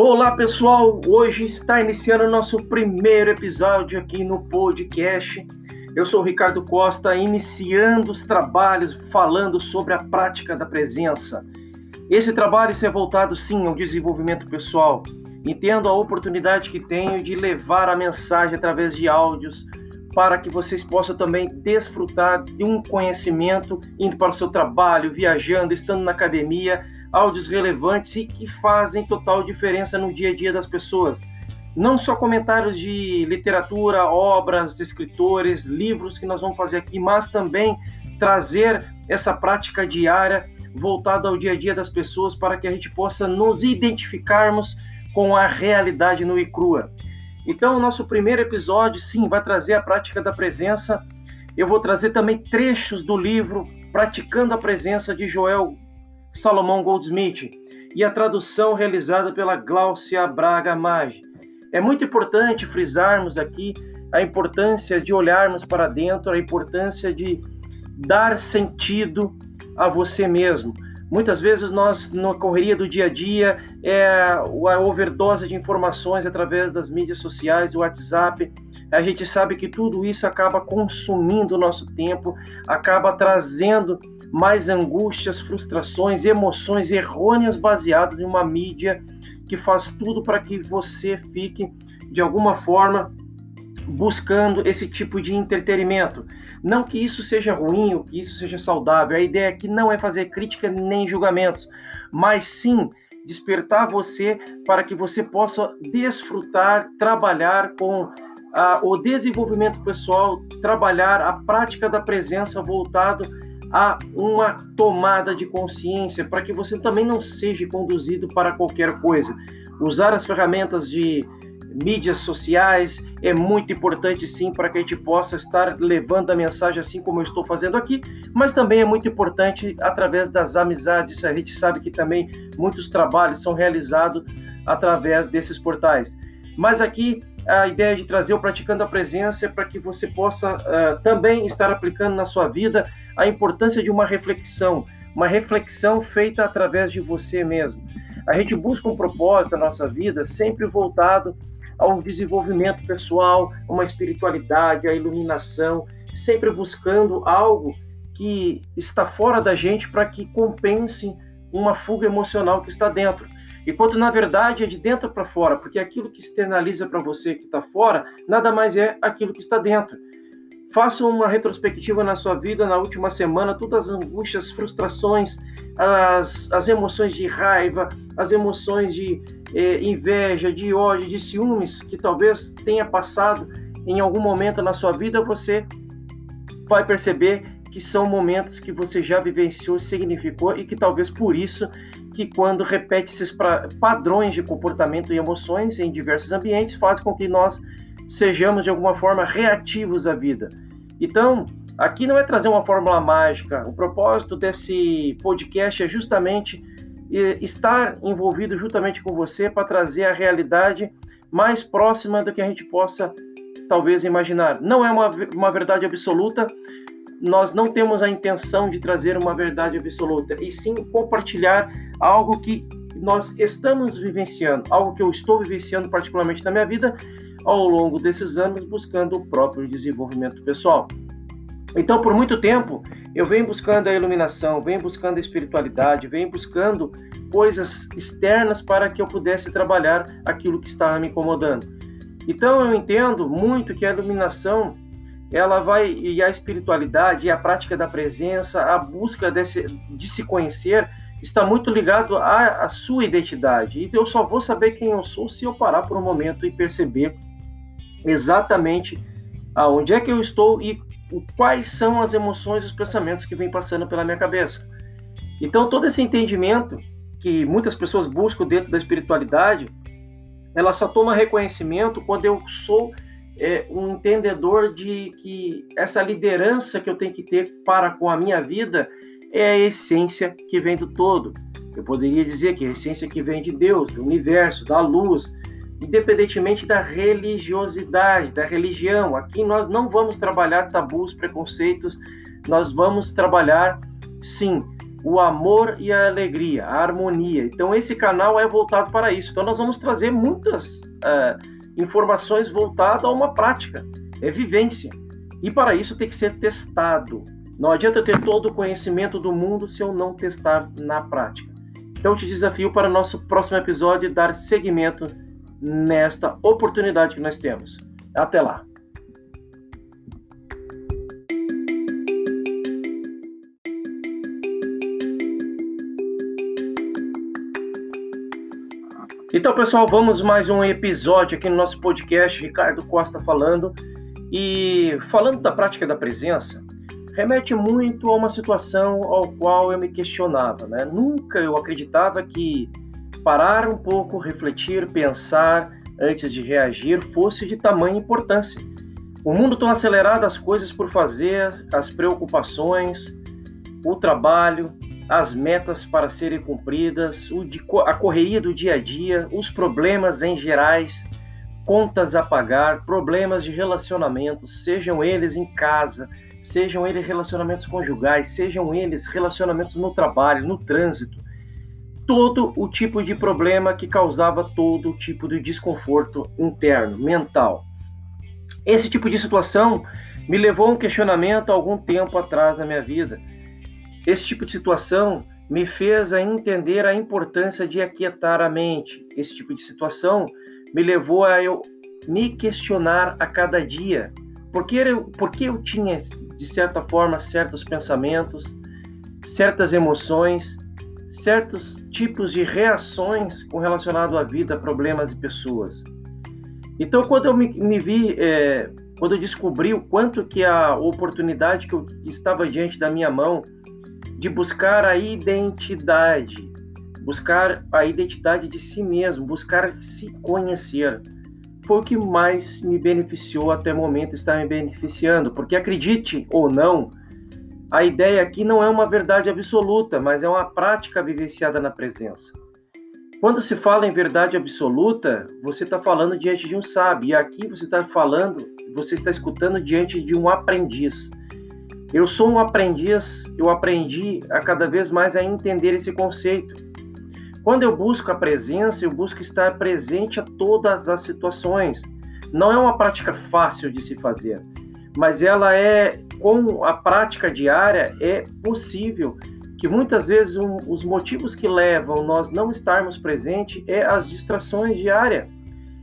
Olá pessoal, hoje está iniciando o nosso primeiro episódio aqui no podcast. Eu sou o Ricardo Costa, iniciando os trabalhos falando sobre a prática da presença. Esse trabalho é voltado sim ao desenvolvimento pessoal. Entendo a oportunidade que tenho de levar a mensagem através de áudios para que vocês possam também desfrutar de um conhecimento indo para o seu trabalho, viajando, estando na academia áudios relevantes e que fazem total diferença no dia a dia das pessoas. Não só comentários de literatura, obras, escritores, livros que nós vamos fazer aqui, mas também trazer essa prática diária voltada ao dia a dia das pessoas para que a gente possa nos identificarmos com a realidade no e crua. Então, o nosso primeiro episódio, sim, vai trazer a prática da presença. Eu vou trazer também trechos do livro Praticando a Presença de Joel Salomão Goldsmith e a tradução realizada pela Gláucia Braga Maggi. É muito importante frisarmos aqui a importância de olharmos para dentro, a importância de dar sentido a você mesmo. Muitas vezes nós, na correria do dia a dia, é a overdose de informações através das mídias sociais, o WhatsApp, a gente sabe que tudo isso acaba consumindo o nosso tempo, acaba trazendo mais angústias, frustrações, emoções errôneas baseadas em uma mídia que faz tudo para que você fique de alguma forma buscando esse tipo de entretenimento. Não que isso seja ruim ou que isso seja saudável, a ideia aqui não é fazer crítica nem julgamentos, mas sim despertar você para que você possa desfrutar, trabalhar com ah, o desenvolvimento pessoal, trabalhar a prática da presença voltado a uma tomada de consciência para que você também não seja conduzido para qualquer coisa. Usar as ferramentas de mídias sociais é muito importante sim para que a gente possa estar levando a mensagem assim como eu estou fazendo aqui, mas também é muito importante através das amizades. A gente sabe que também muitos trabalhos são realizados através desses portais. Mas aqui a ideia de trazer o praticando a presença para que você possa uh, também estar aplicando na sua vida a importância de uma reflexão, uma reflexão feita através de você mesmo. A gente busca um propósito na nossa vida sempre voltado ao desenvolvimento pessoal, uma espiritualidade, a iluminação, sempre buscando algo que está fora da gente para que compense uma fuga emocional que está dentro. Enquanto na verdade é de dentro para fora, porque aquilo que externaliza para você que está fora nada mais é aquilo que está dentro. Faça uma retrospectiva na sua vida na última semana, todas as angústias, frustrações, as, as emoções de raiva, as emoções de eh, inveja, de ódio, de ciúmes que talvez tenha passado em algum momento na sua vida, você vai perceber que são momentos que você já vivenciou, significou e que talvez por isso que quando repete esses padrões de comportamento e emoções em diversos ambientes faz com que nós sejamos de alguma forma reativos à vida. Então, aqui não é trazer uma fórmula mágica. O propósito desse podcast é justamente estar envolvido juntamente com você para trazer a realidade mais próxima do que a gente possa talvez imaginar. Não é uma, uma verdade absoluta, nós não temos a intenção de trazer uma verdade absoluta, e sim compartilhar algo que nós estamos vivenciando, algo que eu estou vivenciando particularmente na minha vida ao longo desses anos buscando o próprio desenvolvimento pessoal. Então, por muito tempo, eu venho buscando a iluminação, venho buscando a espiritualidade, venho buscando coisas externas para que eu pudesse trabalhar aquilo que estava me incomodando. Então, eu entendo muito que a iluminação, ela vai e a espiritualidade, e a prática da presença, a busca desse, de se conhecer, está muito ligado à, à sua identidade. E eu só vou saber quem eu sou se eu parar por um momento e perceber exatamente aonde é que eu estou e quais são as emoções os pensamentos que vêm passando pela minha cabeça. Então, todo esse entendimento que muitas pessoas buscam dentro da espiritualidade, ela só toma reconhecimento quando eu sou é, um entendedor de que essa liderança que eu tenho que ter para com a minha vida é a essência que vem do todo. Eu poderia dizer que a essência que vem de Deus, do universo, da luz, independentemente da religiosidade, da religião. Aqui nós não vamos trabalhar tabus, preconceitos, nós vamos trabalhar, sim, o amor e a alegria, a harmonia. Então esse canal é voltado para isso. Então nós vamos trazer muitas uh, informações voltadas a uma prática, é vivência. E para isso tem que ser testado. Não adianta ter todo o conhecimento do mundo se eu não testar na prática. Então eu te desafio para o nosso próximo episódio dar seguimento nesta oportunidade que nós temos. Até lá! Então, pessoal, vamos mais um episódio aqui no nosso podcast, Ricardo Costa falando. E falando da prática da presença, remete muito a uma situação ao qual eu me questionava, né? Nunca eu acreditava que parar um pouco, refletir, pensar antes de reagir fosse de tamanha importância. O mundo tão acelerado, as coisas por fazer, as preocupações, o trabalho, as metas para serem cumpridas, a correria do dia a dia, os problemas em gerais, contas a pagar, problemas de relacionamento, sejam eles em casa, sejam eles relacionamentos conjugais, sejam eles relacionamentos no trabalho, no trânsito, todo o tipo de problema que causava todo tipo de desconforto interno, mental. Esse tipo de situação me levou a um questionamento algum tempo atrás na minha vida esse tipo de situação me fez a entender a importância de aquietar a mente. Esse tipo de situação me levou a eu me questionar a cada dia. Porque eu, porque eu tinha, de certa forma, certos pensamentos, certas emoções, certos tipos de reações com relacionado à vida, problemas e pessoas. Então, quando eu me, me vi, é, quando eu descobri o quanto que a oportunidade que, eu, que estava diante da minha mão de buscar a identidade, buscar a identidade de si mesmo, buscar se conhecer. Foi o que mais me beneficiou até o momento, está me beneficiando, porque acredite ou não, a ideia aqui não é uma verdade absoluta, mas é uma prática vivenciada na presença. Quando se fala em verdade absoluta, você está falando diante de um sábio, e aqui você está falando, você está escutando diante de um aprendiz. Eu sou um aprendiz, eu aprendi a cada vez mais a entender esse conceito. Quando eu busco a presença, eu busco estar presente a todas as situações. Não é uma prática fácil de se fazer, mas ela é, com a prática diária, é possível que muitas vezes um, os motivos que levam nós não estarmos presentes é as distrações diárias,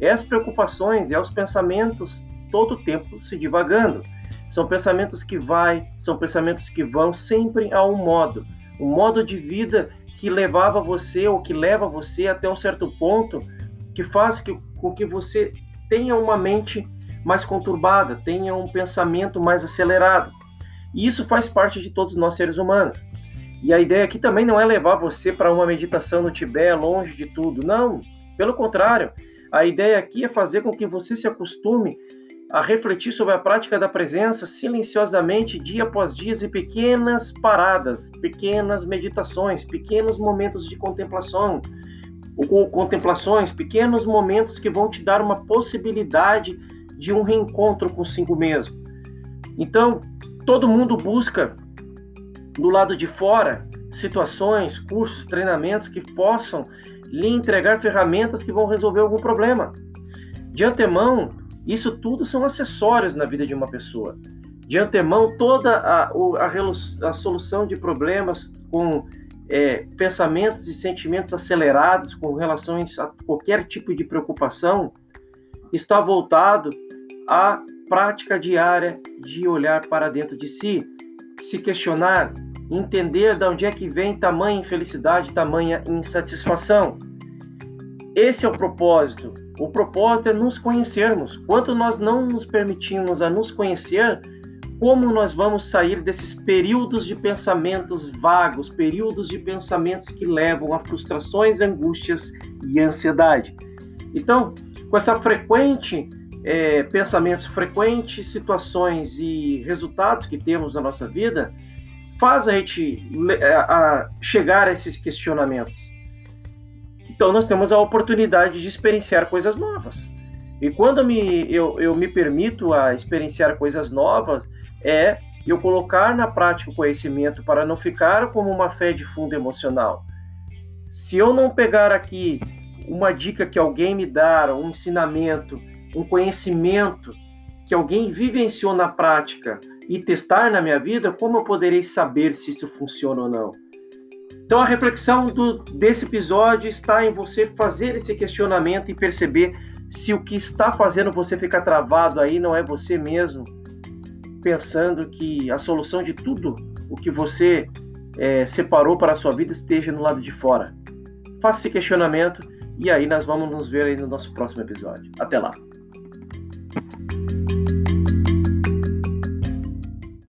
é as preocupações, é os pensamentos todo o tempo se divagando. São pensamentos que vai, são pensamentos que vão sempre a um modo, um modo de vida que levava você ou que leva você até um certo ponto que faz que, com que você tenha uma mente mais conturbada, tenha um pensamento mais acelerado. E isso faz parte de todos nós seres humanos. E a ideia aqui também não é levar você para uma meditação no Tibete, longe de tudo. Não, pelo contrário. A ideia aqui é fazer com que você se acostume a refletir sobre a prática da presença silenciosamente, dia após dia, e pequenas paradas, pequenas meditações, pequenos momentos de contemplação, ou contemplações, pequenos momentos que vão te dar uma possibilidade de um reencontro consigo mesmo. Então, todo mundo busca do lado de fora situações, cursos, treinamentos que possam lhe entregar ferramentas que vão resolver algum problema. De antemão, isso tudo são acessórios na vida de uma pessoa. De antemão, toda a, a, a solução de problemas com é, pensamentos e sentimentos acelerados com relação a qualquer tipo de preocupação está voltado à prática diária de olhar para dentro de si, se questionar, entender de onde é que vem tamanha infelicidade, tamanha insatisfação. Esse é o propósito o propósito é nos conhecermos. Quanto nós não nos permitimos a nos conhecer, como nós vamos sair desses períodos de pensamentos vagos, períodos de pensamentos que levam a frustrações, angústias e ansiedade. Então, com essa frequente é, pensamentos frequentes, situações e resultados que temos na nossa vida, faz a gente a, a chegar a esses questionamentos. Então nós temos a oportunidade de experienciar coisas novas. E quando me, eu, eu me permito a experienciar coisas novas, é eu colocar na prática o conhecimento para não ficar como uma fé de fundo emocional. Se eu não pegar aqui uma dica que alguém me dar, um ensinamento, um conhecimento que alguém vivenciou na prática e testar na minha vida, como eu poderei saber se isso funciona ou não? Então a reflexão do, desse episódio está em você fazer esse questionamento e perceber se o que está fazendo você ficar travado aí não é você mesmo, pensando que a solução de tudo o que você é, separou para a sua vida esteja no lado de fora. Faça esse questionamento e aí nós vamos nos ver aí no nosso próximo episódio. Até lá!